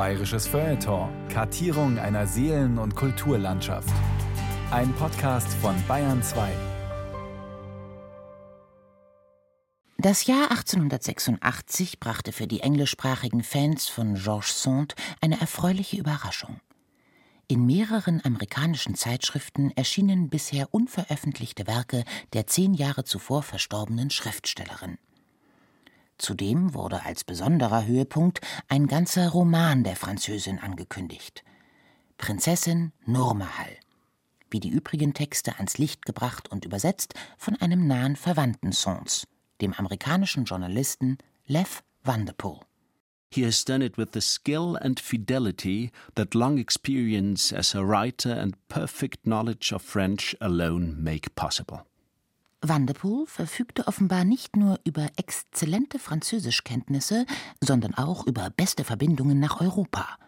Bayerisches Feuilleton. Kartierung einer Seelen- und Kulturlandschaft. Ein Podcast von Bayern 2. Das Jahr 1886 brachte für die englischsprachigen Fans von Georges Sand eine erfreuliche Überraschung. In mehreren amerikanischen Zeitschriften erschienen bisher unveröffentlichte Werke der zehn Jahre zuvor verstorbenen Schriftstellerin. Zudem wurde als besonderer Höhepunkt ein ganzer Roman der Französin angekündigt. Prinzessin Nurmahal. Wie die übrigen Texte ans Licht gebracht und übersetzt von einem nahen Verwandten Sons, dem amerikanischen Journalisten Lev Vanderpool. He has done it with the skill and fidelity that long experience as a writer and perfect knowledge of French alone make possible. Vanderpool verfügte offenbar nicht nur über exzellente Französischkenntnisse, sondern auch über beste Verbindungen nach Europa.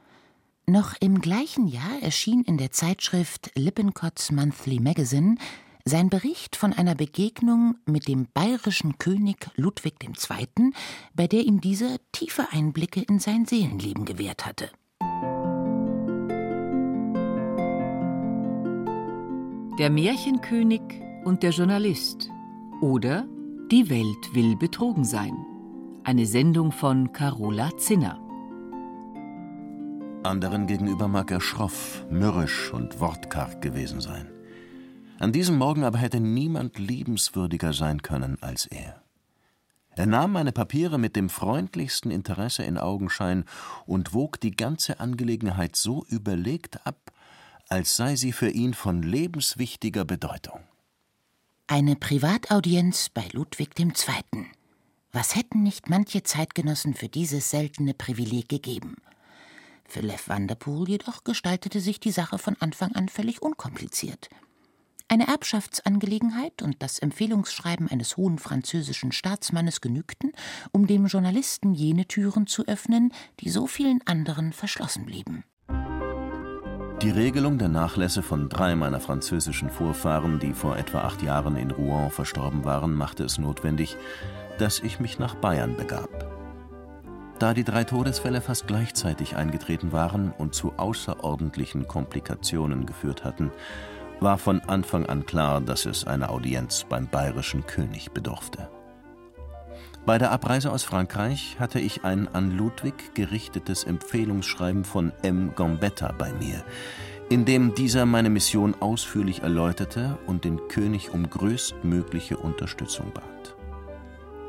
Noch im gleichen Jahr erschien in der Zeitschrift Lippincotts Monthly Magazine sein Bericht von einer Begegnung mit dem bayerischen König Ludwig II., bei der ihm dieser tiefe Einblicke in sein Seelenleben gewährt hatte. Der Märchenkönig und der Journalist oder Die Welt will betrogen sein. Eine Sendung von Carola Zinner. Anderen gegenüber mag er schroff, mürrisch und wortkarg gewesen sein. An diesem Morgen aber hätte niemand liebenswürdiger sein können als er. Er nahm meine Papiere mit dem freundlichsten Interesse in Augenschein und wog die ganze Angelegenheit so überlegt ab, als sei sie für ihn von lebenswichtiger Bedeutung. Eine Privataudienz bei Ludwig II. Was hätten nicht manche Zeitgenossen für dieses seltene Privileg gegeben? Für Lev Vanderpool jedoch gestaltete sich die Sache von Anfang an völlig unkompliziert. Eine Erbschaftsangelegenheit und das Empfehlungsschreiben eines hohen französischen Staatsmannes genügten, um dem Journalisten jene Türen zu öffnen, die so vielen anderen verschlossen blieben. Die Regelung der Nachlässe von drei meiner französischen Vorfahren, die vor etwa acht Jahren in Rouen verstorben waren, machte es notwendig, dass ich mich nach Bayern begab. Da die drei Todesfälle fast gleichzeitig eingetreten waren und zu außerordentlichen Komplikationen geführt hatten, war von Anfang an klar, dass es eine Audienz beim bayerischen König bedurfte. Bei der Abreise aus Frankreich hatte ich ein an Ludwig gerichtetes Empfehlungsschreiben von M. Gambetta bei mir, in dem dieser meine Mission ausführlich erläuterte und den König um größtmögliche Unterstützung bat.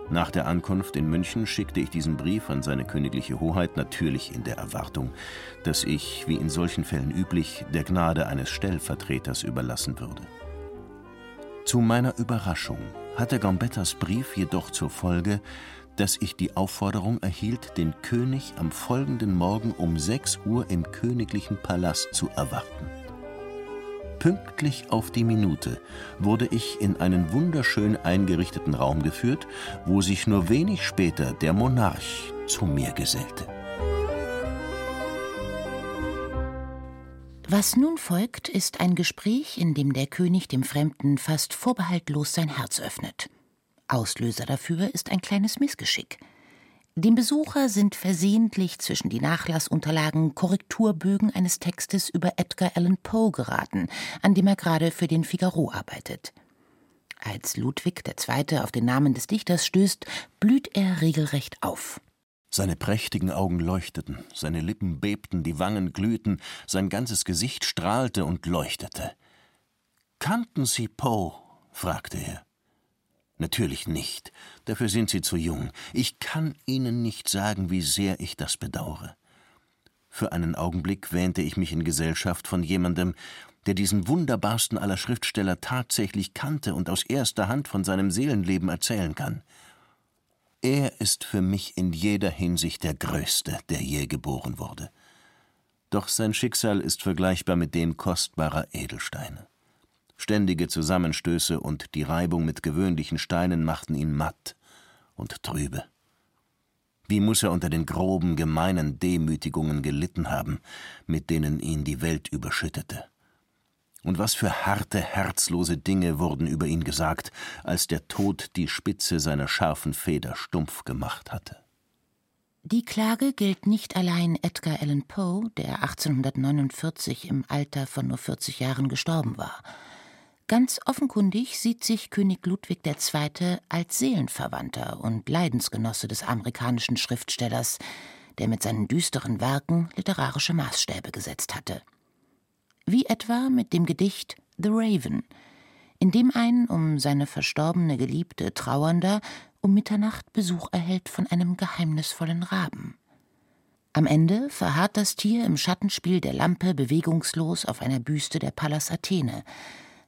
Nach der Ankunft in München schickte ich diesen Brief an seine königliche Hoheit natürlich in der Erwartung, dass ich, wie in solchen Fällen üblich, der Gnade eines Stellvertreters überlassen würde. Zu meiner Überraschung hatte Gambettas Brief jedoch zur Folge, dass ich die Aufforderung erhielt, den König am folgenden Morgen um 6 Uhr im königlichen Palast zu erwarten. Pünktlich auf die Minute wurde ich in einen wunderschön eingerichteten Raum geführt, wo sich nur wenig später der Monarch zu mir gesellte. Was nun folgt, ist ein Gespräch, in dem der König dem Fremden fast vorbehaltlos sein Herz öffnet. Auslöser dafür ist ein kleines Missgeschick. Dem Besucher sind versehentlich zwischen die Nachlassunterlagen Korrekturbögen eines Textes über Edgar Allan Poe geraten, an dem er gerade für den Figaro arbeitet. Als Ludwig II. auf den Namen des Dichters stößt, blüht er regelrecht auf. Seine prächtigen Augen leuchteten, seine Lippen bebten, die Wangen glühten, sein ganzes Gesicht strahlte und leuchtete. Kannten Sie Poe? fragte er. Natürlich nicht, dafür sind Sie zu jung. Ich kann Ihnen nicht sagen, wie sehr ich das bedauere. Für einen Augenblick wähnte ich mich in Gesellschaft von jemandem, der diesen wunderbarsten aller Schriftsteller tatsächlich kannte und aus erster Hand von seinem Seelenleben erzählen kann. Er ist für mich in jeder Hinsicht der Größte, der je geboren wurde. Doch sein Schicksal ist vergleichbar mit dem kostbarer Edelsteine. Ständige Zusammenstöße und die Reibung mit gewöhnlichen Steinen machten ihn matt und trübe. Wie muss er unter den groben, gemeinen Demütigungen gelitten haben, mit denen ihn die Welt überschüttete. Und was für harte, herzlose Dinge wurden über ihn gesagt, als der Tod die Spitze seiner scharfen Feder stumpf gemacht hatte. Die Klage gilt nicht allein Edgar Allan Poe, der 1849 im Alter von nur 40 Jahren gestorben war. Ganz offenkundig sieht sich König Ludwig II. als Seelenverwandter und Leidensgenosse des amerikanischen Schriftstellers, der mit seinen düsteren Werken literarische Maßstäbe gesetzt hatte. Wie etwa mit dem Gedicht The Raven, in dem ein um seine verstorbene Geliebte Trauernder um Mitternacht Besuch erhält von einem geheimnisvollen Raben. Am Ende verharrt das Tier im Schattenspiel der Lampe bewegungslos auf einer Büste der Pallas Athene,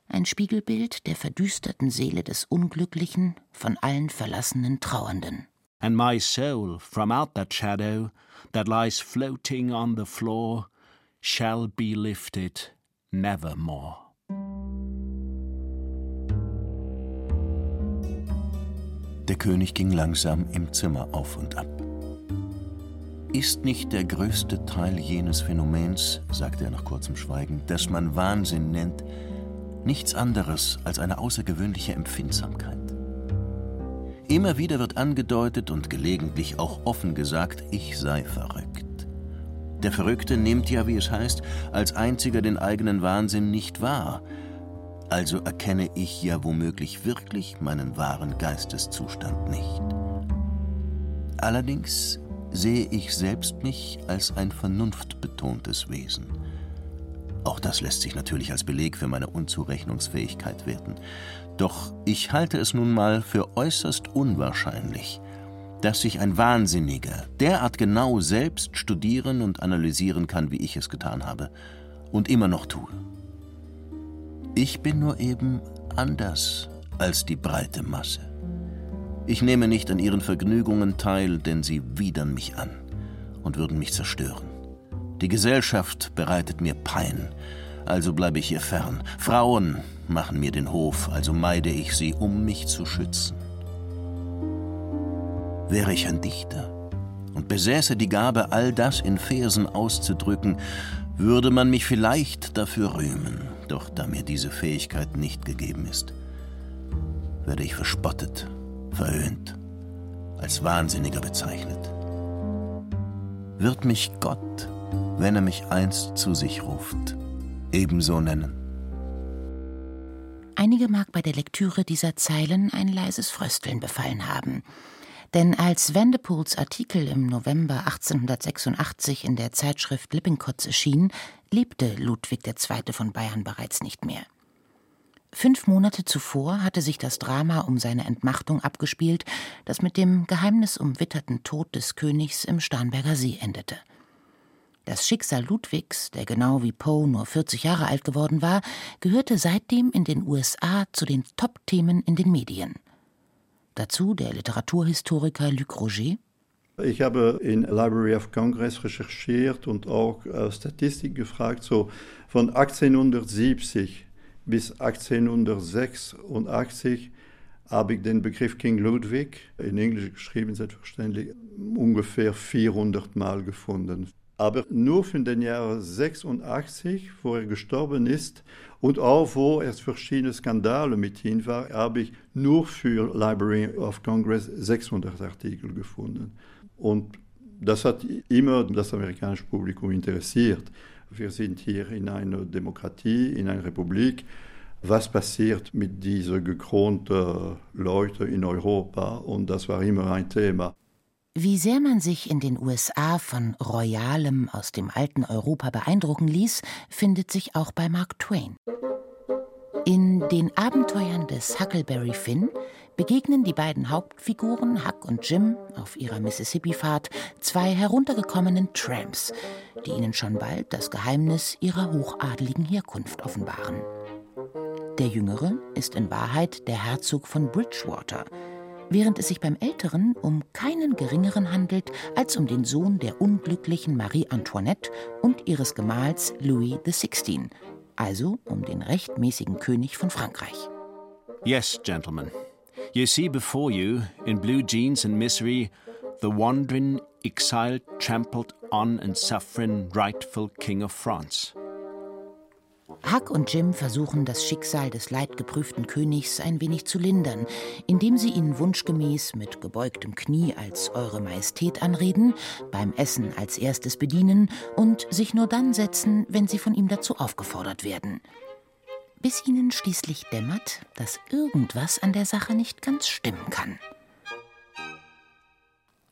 ein Spiegelbild der verdüsterten Seele des unglücklichen, von allen verlassenen Trauernden. And my soul, from out that shadow that lies floating on the floor, shall be lifted nevermore. Der König ging langsam im Zimmer auf und ab. Ist nicht der größte Teil jenes Phänomens, sagte er nach kurzem Schweigen, das man Wahnsinn nennt, nichts anderes als eine außergewöhnliche Empfindsamkeit? Immer wieder wird angedeutet und gelegentlich auch offen gesagt, ich sei verrückt. Der Verrückte nimmt ja, wie es heißt, als einziger den eigenen Wahnsinn nicht wahr, also erkenne ich ja womöglich wirklich meinen wahren Geisteszustand nicht. Allerdings sehe ich selbst mich als ein vernunftbetontes Wesen. Auch das lässt sich natürlich als Beleg für meine Unzurechnungsfähigkeit werten. Doch ich halte es nun mal für äußerst unwahrscheinlich, dass sich ein Wahnsinniger derart genau selbst studieren und analysieren kann, wie ich es getan habe und immer noch tue. Ich bin nur eben anders als die breite Masse. Ich nehme nicht an ihren Vergnügungen teil, denn sie widern mich an und würden mich zerstören. Die Gesellschaft bereitet mir Pein, also bleibe ich ihr fern. Frauen machen mir den Hof, also meide ich sie, um mich zu schützen. Wäre ich ein Dichter und besäße die Gabe, all das in Versen auszudrücken, würde man mich vielleicht dafür rühmen. Doch da mir diese Fähigkeit nicht gegeben ist, werde ich verspottet, verhöhnt, als Wahnsinniger bezeichnet. Wird mich Gott, wenn er mich einst zu sich ruft, ebenso nennen? Einige mag bei der Lektüre dieser Zeilen ein leises Frösteln befallen haben. Denn als Vanderpools Artikel im November 1886 in der Zeitschrift Lippincotts erschien, lebte Ludwig II. von Bayern bereits nicht mehr. Fünf Monate zuvor hatte sich das Drama um seine Entmachtung abgespielt, das mit dem geheimnisumwitterten Tod des Königs im Starnberger See endete. Das Schicksal Ludwigs, der genau wie Poe nur 40 Jahre alt geworden war, gehörte seitdem in den USA zu den Top-Themen in den Medien. Dazu der Literaturhistoriker Luc Roger. Ich habe in Library of Congress recherchiert und auch äh, Statistik gefragt. So von 1870 bis 1886 habe ich den Begriff King Ludwig in Englisch geschrieben, selbstverständlich, ungefähr 400 Mal gefunden aber nur für den Jahr 86, wo er gestorben ist, und auch wo es verschiedene Skandale mit ihm war, habe ich nur für Library of Congress 600 Artikel gefunden. Und das hat immer das amerikanische Publikum interessiert. Wir sind hier in einer Demokratie, in einer Republik. Was passiert mit diesen gekronten Leuten in Europa? Und das war immer ein Thema. Wie sehr man sich in den USA von Royalem aus dem alten Europa beeindrucken ließ, findet sich auch bei Mark Twain. In den Abenteuern des Huckleberry Finn begegnen die beiden Hauptfiguren Huck und Jim auf ihrer Mississippi-Fahrt zwei heruntergekommenen Tramps, die ihnen schon bald das Geheimnis ihrer hochadeligen Herkunft offenbaren. Der Jüngere ist in Wahrheit der Herzog von Bridgewater, während es sich beim Älteren um keinen geringeren handelt als um den Sohn der unglücklichen Marie Antoinette und ihres Gemahls Louis XVI, also um den rechtmäßigen König von Frankreich. Yes, gentlemen. You see before you, in blue jeans and misery, the wandering, exiled, trampled on and suffering rightful King of France. Huck und Jim versuchen, das Schicksal des leidgeprüften Königs ein wenig zu lindern, indem sie ihn wunschgemäß mit gebeugtem Knie als Eure Majestät anreden, beim Essen als erstes bedienen und sich nur dann setzen, wenn sie von ihm dazu aufgefordert werden. Bis ihnen schließlich dämmert, dass irgendwas an der Sache nicht ganz stimmen kann.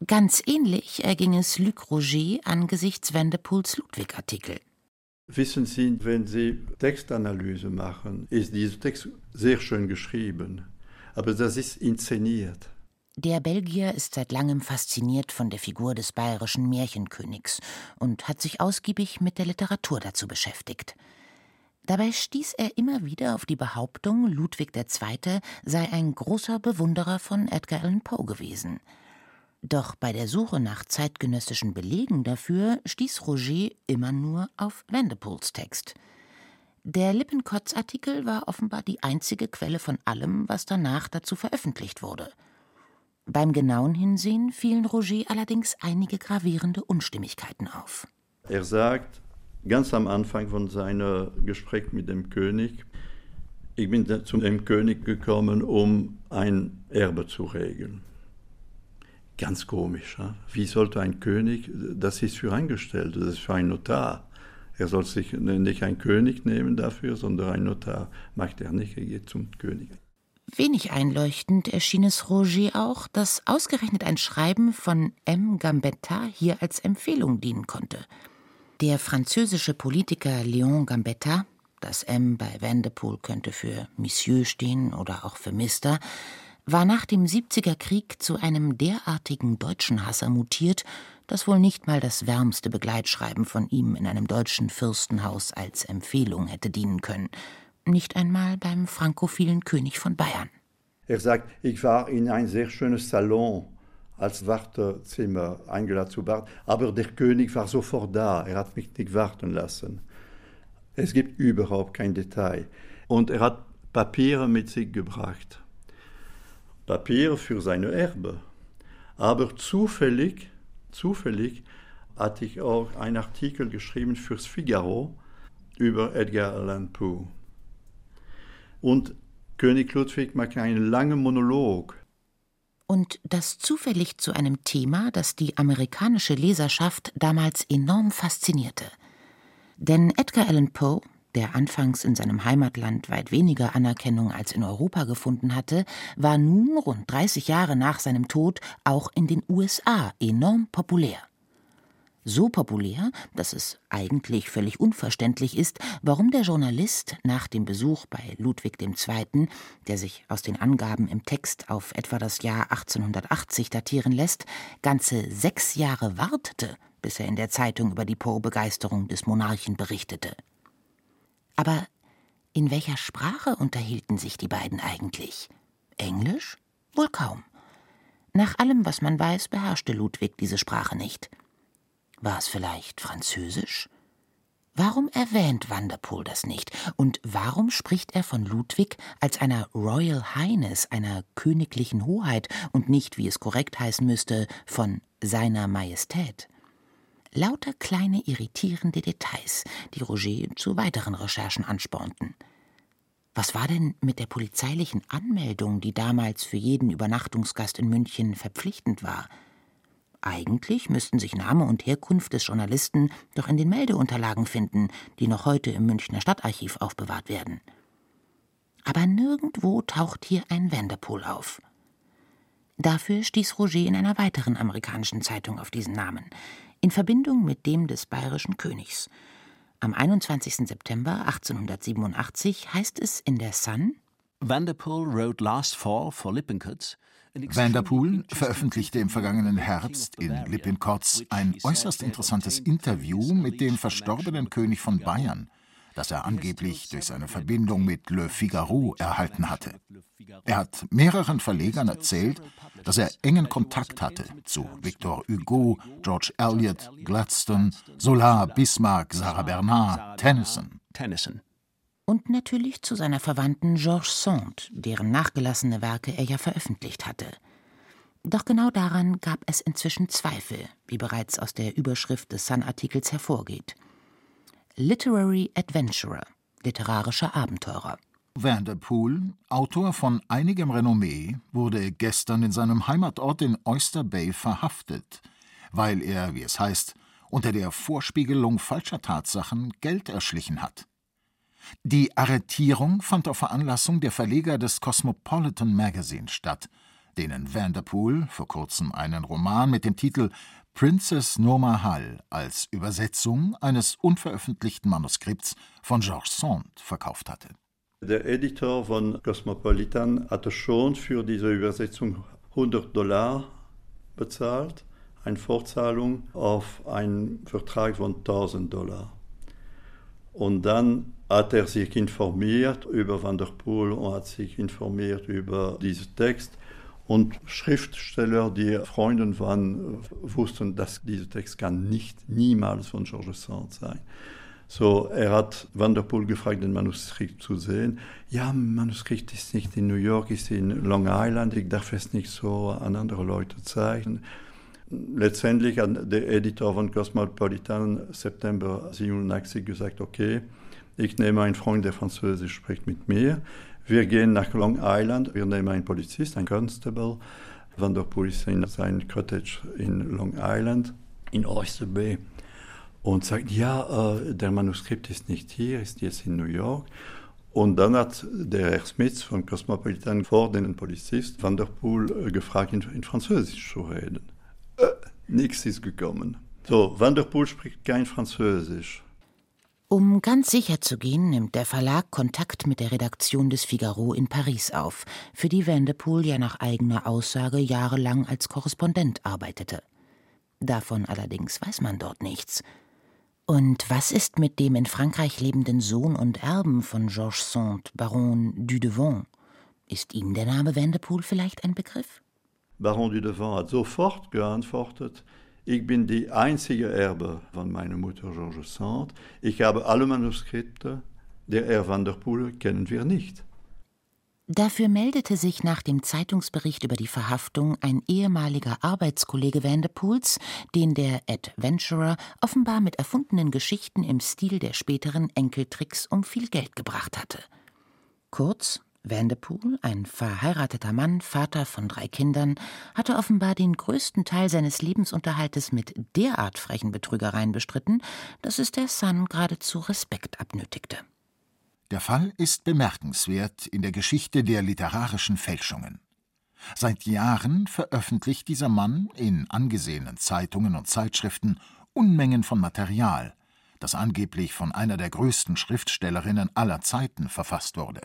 Ganz ähnlich erging es Luc Roger angesichts Vanderpools Ludwig-Artikel. Wissen Sie, wenn Sie Textanalyse machen, ist dieser Text sehr schön geschrieben, aber das ist inszeniert. Der Belgier ist seit langem fasziniert von der Figur des bayerischen Märchenkönigs und hat sich ausgiebig mit der Literatur dazu beschäftigt. Dabei stieß er immer wieder auf die Behauptung, Ludwig II. sei ein großer Bewunderer von Edgar Allan Poe gewesen – doch bei der Suche nach zeitgenössischen Belegen dafür stieß Roger immer nur auf Vanderpools Text. Der Lippenkotz-Artikel war offenbar die einzige Quelle von allem, was danach dazu veröffentlicht wurde. Beim genauen Hinsehen fielen Roger allerdings einige gravierende Unstimmigkeiten auf. Er sagt ganz am Anfang von seinem Gespräch mit dem König, ich bin zu dem König gekommen, um ein Erbe zu regeln. Ganz komisch. Ja? Wie sollte ein König, das ist für Angestellte, das ist für einen Notar. Er soll sich nicht einen König nehmen dafür, sondern ein Notar macht er nicht, er geht zum König. Wenig einleuchtend erschien es Roger auch, dass ausgerechnet ein Schreiben von M. Gambetta hier als Empfehlung dienen konnte. Der französische Politiker Léon Gambetta, das M bei Vanderpool könnte für Monsieur stehen oder auch für Mister, war nach dem 70er Krieg zu einem derartigen deutschen Hasser mutiert, dass wohl nicht mal das wärmste Begleitschreiben von ihm in einem deutschen Fürstenhaus als Empfehlung hätte dienen können, nicht einmal beim frankophilen König von Bayern. Er sagt, ich war in ein sehr schönes Salon als Wartezimmer eingeladen zu warten, aber der König war sofort da, er hat mich nicht warten lassen. Es gibt überhaupt kein Detail. Und er hat Papiere mit sich gebracht. Papier für seine Erbe. Aber zufällig, zufällig hatte ich auch einen Artikel geschrieben fürs Figaro über Edgar Allan Poe. Und König Ludwig macht einen langen Monolog. Und das zufällig zu einem Thema, das die amerikanische Leserschaft damals enorm faszinierte. Denn Edgar Allan Poe der anfangs in seinem Heimatland weit weniger Anerkennung als in Europa gefunden hatte, war nun rund 30 Jahre nach seinem Tod auch in den USA enorm populär. So populär, dass es eigentlich völlig unverständlich ist, warum der Journalist nach dem Besuch bei Ludwig II., der sich aus den Angaben im Text auf etwa das Jahr 1880 datieren lässt, ganze sechs Jahre wartete, bis er in der Zeitung über die Poe-Begeisterung des Monarchen berichtete. Aber in welcher Sprache unterhielten sich die beiden eigentlich? Englisch? Wohl kaum. Nach allem, was man weiß, beherrschte Ludwig diese Sprache nicht. War es vielleicht Französisch? Warum erwähnt Vanderpool das nicht? Und warum spricht er von Ludwig als einer Royal Highness, einer königlichen Hoheit und nicht, wie es korrekt heißen müsste, von seiner Majestät? Lauter kleine irritierende Details, die Roger zu weiteren Recherchen anspornten. Was war denn mit der polizeilichen Anmeldung, die damals für jeden Übernachtungsgast in München verpflichtend war? Eigentlich müssten sich Name und Herkunft des Journalisten doch in den Meldeunterlagen finden, die noch heute im Münchner Stadtarchiv aufbewahrt werden. Aber nirgendwo taucht hier ein Vanderpool auf. Dafür stieß Roger in einer weiteren amerikanischen Zeitung auf diesen Namen in Verbindung mit dem des bayerischen Königs. Am 21. September 1887 heißt es in der Sun Vanderpool wrote last fall for Lippincotts Vanderpool veröffentlichte im vergangenen Herbst in Lippincotts ein äußerst interessantes Interview mit dem verstorbenen König von Bayern, das er angeblich durch seine Verbindung mit Le Figaro erhalten hatte. Er hat mehreren Verlegern erzählt, dass er engen Kontakt hatte zu Victor Hugo, George Eliot, Gladstone, Solar, Bismarck, Sarah Bernard, Tennyson. Tennyson. Und natürlich zu seiner Verwandten Georges Sand, deren nachgelassene Werke er ja veröffentlicht hatte. Doch genau daran gab es inzwischen Zweifel, wie bereits aus der Überschrift des Sun-Artikels hervorgeht. Literary Adventurer literarischer Abenteurer. Vanderpool, Autor von einigem Renommee, wurde gestern in seinem Heimatort in Oyster Bay verhaftet, weil er, wie es heißt, unter der Vorspiegelung falscher Tatsachen Geld erschlichen hat. Die Arretierung fand auf Veranlassung der Verleger des Cosmopolitan Magazine statt, denen Vanderpool vor kurzem einen Roman mit dem Titel Princess Norma Hall als Übersetzung eines unveröffentlichten Manuskripts von Georges Sand verkauft hatte. Der Editor von Cosmopolitan hatte schon für diese Übersetzung 100 Dollar bezahlt, eine Fortzahlung auf einen Vertrag von 1000 Dollar. Und dann hat er sich informiert über Van der Poel und hat sich informiert über diesen Text. Und Schriftsteller, die Freunde waren, wussten, dass dieser Text kann nicht niemals von Georges Sand sein. So, er hat Van der Poel gefragt, den Manuskript zu sehen. Ja, Manuskript ist nicht in New York, ist in Long Island. Ich darf es nicht so an andere Leute zeigen. Letztendlich hat der Editor von Cosmopolitan September 87 gesagt, okay, ich nehme einen Freund, der Französisch spricht mit mir. Wir gehen nach Long Island, wir nehmen einen Polizist, einen Constable. Van der ist in sein Cottage in Long Island, in Oyster Bay und sagt, ja, äh, der Manuskript ist nicht hier, ist jetzt in New York. Und dann hat der Herr Smith von Cosmopolitan vor den Polizist Van der Poel äh, gefragt, in, in Französisch zu reden. Äh, nichts ist gekommen. So, Van der Poel spricht kein Französisch. Um ganz sicher zu gehen, nimmt der Verlag Kontakt mit der Redaktion des Figaro in Paris auf, für die Vanderpool ja nach eigener Aussage jahrelang als Korrespondent arbeitete. Davon allerdings weiß man dort nichts. Und was ist mit dem in Frankreich lebenden Sohn und Erben von Georges Sand, Baron Dudevant? Ist ihm der Name Vanderpool vielleicht ein Begriff? Baron Dudevant hat sofort geantwortet, ich bin die einzige Erbe von meiner Mutter Georges Sand. Ich habe alle Manuskripte. Der Herr Vanderpool kennen wir nicht. Dafür meldete sich nach dem Zeitungsbericht über die Verhaftung ein ehemaliger Arbeitskollege Vanderpools, den der Adventurer offenbar mit erfundenen Geschichten im Stil der späteren Enkeltricks um viel Geld gebracht hatte. Kurz, Vanderpool, ein verheirateter Mann, Vater von drei Kindern, hatte offenbar den größten Teil seines Lebensunterhaltes mit derart frechen Betrügereien bestritten, dass es der Sun geradezu Respekt abnötigte. Der Fall ist bemerkenswert in der Geschichte der literarischen Fälschungen. Seit Jahren veröffentlicht dieser Mann in angesehenen Zeitungen und Zeitschriften Unmengen von Material, das angeblich von einer der größten Schriftstellerinnen aller Zeiten verfasst wurde.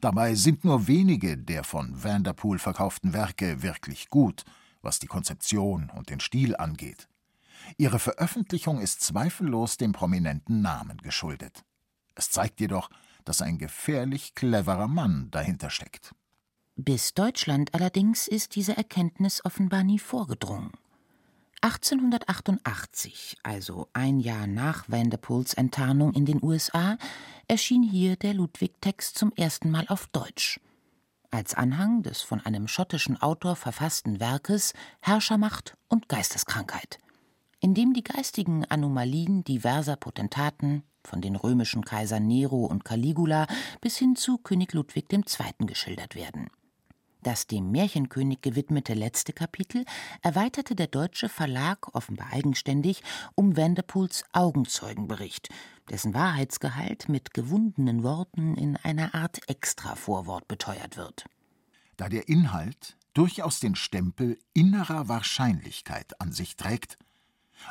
Dabei sind nur wenige der von Vanderpool verkauften Werke wirklich gut, was die Konzeption und den Stil angeht. Ihre Veröffentlichung ist zweifellos dem prominenten Namen geschuldet. Es zeigt jedoch, dass ein gefährlich cleverer Mann dahinter steckt. Bis Deutschland allerdings ist diese Erkenntnis offenbar nie vorgedrungen. 1888, also ein Jahr nach Vanderpools Enttarnung in den USA, erschien hier der Ludwig-Text zum ersten Mal auf Deutsch. Als Anhang des von einem schottischen Autor verfassten Werkes Herrschermacht und Geisteskrankheit, in dem die geistigen Anomalien diverser Potentaten, von den römischen Kaisern Nero und Caligula bis hin zu König Ludwig II. geschildert werden. Das dem Märchenkönig gewidmete letzte Kapitel erweiterte der deutsche Verlag offenbar eigenständig um Vanderpools Augenzeugenbericht, dessen Wahrheitsgehalt mit gewundenen Worten in einer Art Extravorwort beteuert wird. Da der Inhalt durchaus den Stempel innerer Wahrscheinlichkeit an sich trägt,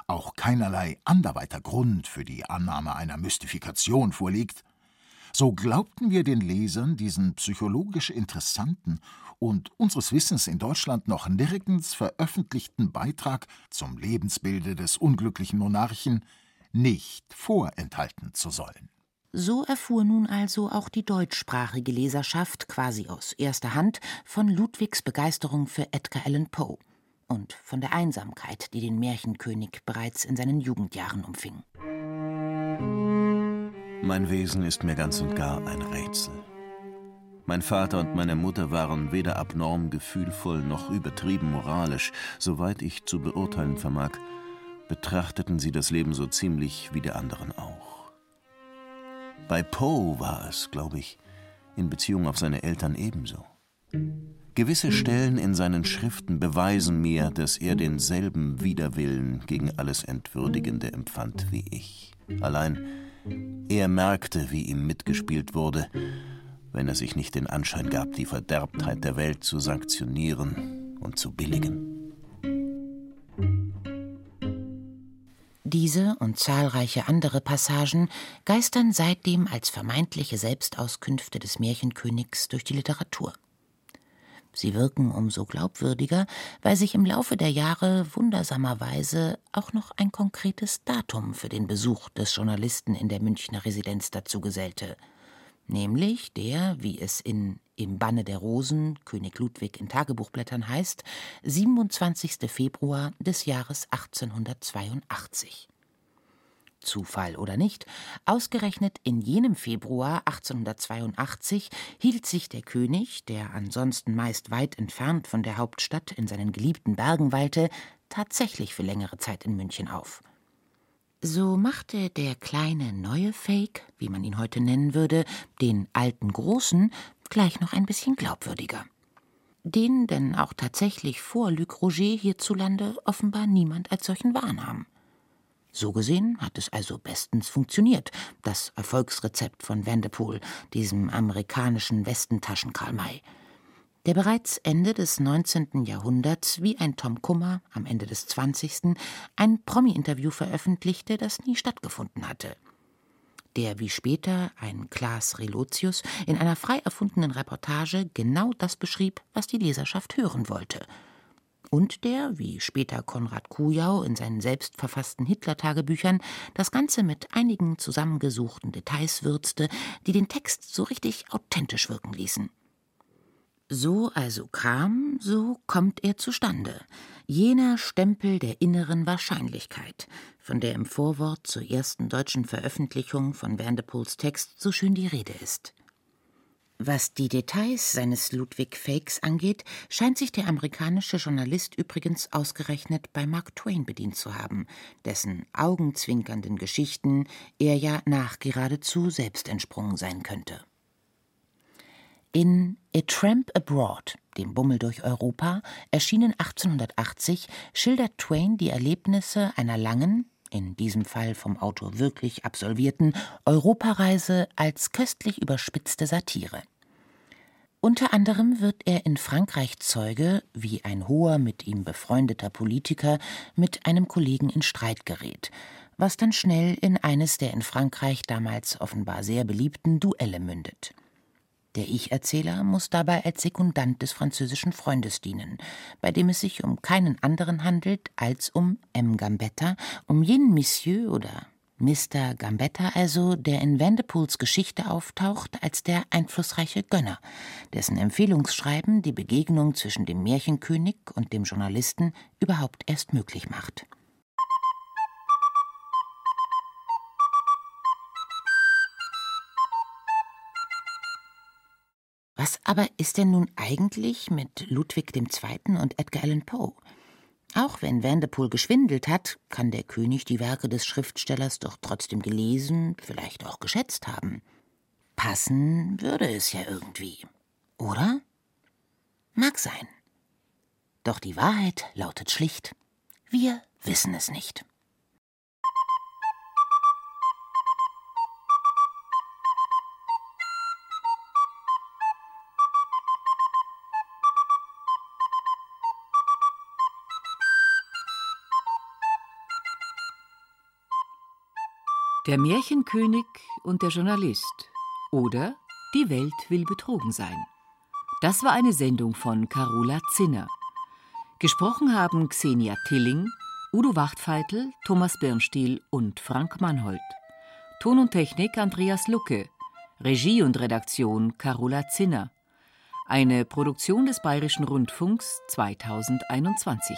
auch keinerlei anderweiter Grund für die Annahme einer Mystifikation vorliegt, so glaubten wir den Lesern diesen psychologisch interessanten und unseres Wissens in Deutschland noch nirgends veröffentlichten Beitrag zum Lebensbilde des unglücklichen Monarchen nicht vorenthalten zu sollen. So erfuhr nun also auch die deutschsprachige Leserschaft quasi aus erster Hand von Ludwigs Begeisterung für Edgar Allan Poe und von der Einsamkeit, die den Märchenkönig bereits in seinen Jugendjahren umfing. Mein Wesen ist mir ganz und gar ein Rätsel. Mein Vater und meine Mutter waren weder abnorm gefühlvoll noch übertrieben moralisch, soweit ich zu beurteilen vermag, betrachteten sie das Leben so ziemlich wie die anderen auch. Bei Poe war es, glaube ich, in Beziehung auf seine Eltern ebenso. Gewisse Stellen in seinen Schriften beweisen mir, dass er denselben Widerwillen gegen alles Entwürdigende empfand wie ich. Allein er merkte, wie ihm mitgespielt wurde, wenn er sich nicht den Anschein gab, die Verderbtheit der Welt zu sanktionieren und zu billigen. Diese und zahlreiche andere Passagen geistern seitdem als vermeintliche Selbstauskünfte des Märchenkönigs durch die Literatur. Sie wirken umso glaubwürdiger, weil sich im Laufe der Jahre wundersamerweise auch noch ein konkretes Datum für den Besuch des Journalisten in der Münchner Residenz dazu gesellte, nämlich der, wie es in Im Banne der Rosen König Ludwig in Tagebuchblättern heißt, 27. Februar des Jahres 1882. Zufall oder nicht, ausgerechnet in jenem Februar 1882 hielt sich der König, der ansonsten meist weit entfernt von der Hauptstadt in seinen geliebten Bergen weilte, tatsächlich für längere Zeit in München auf. So machte der kleine neue Fake, wie man ihn heute nennen würde, den alten großen gleich noch ein bisschen glaubwürdiger. Den denn auch tatsächlich vor Luc Roger hierzulande offenbar niemand als solchen wahrnahm. So gesehen hat es also bestens funktioniert, das Erfolgsrezept von Vanderpool, diesem amerikanischen Westentaschen Karl May der bereits Ende des 19. Jahrhunderts wie ein Tom Kummer am Ende des 20. ein Promi-Interview veröffentlichte, das nie stattgefunden hatte. Der wie später ein Klaas Relotius in einer frei erfundenen Reportage genau das beschrieb, was die Leserschaft hören wollte. Und der, wie später Konrad Kujau in seinen selbst verfassten Hitler-Tagebüchern, das Ganze mit einigen zusammengesuchten Details würzte, die den Text so richtig authentisch wirken ließen. So also kam, so kommt er zustande. Jener Stempel der inneren Wahrscheinlichkeit, von der im Vorwort zur ersten deutschen Veröffentlichung von Vanderpools Text so schön die Rede ist. Was die Details seines Ludwig Fakes angeht, scheint sich der amerikanische Journalist übrigens ausgerechnet bei Mark Twain bedient zu haben, dessen augenzwinkernden Geschichten er ja nach geradezu selbst entsprungen sein könnte. In A Tramp Abroad, dem Bummel durch Europa, erschienen 1880, schildert Twain die Erlebnisse einer langen, in diesem Fall vom Autor wirklich absolvierten, Europareise als köstlich überspitzte Satire. Unter anderem wird er in Frankreich Zeuge, wie ein hoher mit ihm befreundeter Politiker mit einem Kollegen in Streit gerät, was dann schnell in eines der in Frankreich damals offenbar sehr beliebten Duelle mündet. Der Ich-Erzähler muss dabei als Sekundant des französischen Freundes dienen, bei dem es sich um keinen anderen handelt als um M. Gambetta, um jenen Monsieur oder Mr. Gambetta also, der in Vandepools Geschichte auftaucht als der einflussreiche Gönner, dessen Empfehlungsschreiben die Begegnung zwischen dem Märchenkönig und dem Journalisten überhaupt erst möglich macht. Was aber ist denn nun eigentlich mit Ludwig II. und Edgar Allan Poe? Auch wenn Vanderpool geschwindelt hat, kann der König die Werke des Schriftstellers doch trotzdem gelesen, vielleicht auch geschätzt haben. Passen würde es ja irgendwie, oder? Mag sein. Doch die Wahrheit lautet schlicht, wir wissen es nicht. Der Märchenkönig und der Journalist oder Die Welt will betrogen sein. Das war eine Sendung von Carola Zinner. Gesprochen haben Xenia Tilling, Udo Wachtfeitel, Thomas Birnstiel und Frank Mannhold. Ton und Technik Andreas Lucke. Regie und Redaktion Carola Zinner. Eine Produktion des Bayerischen Rundfunks 2021.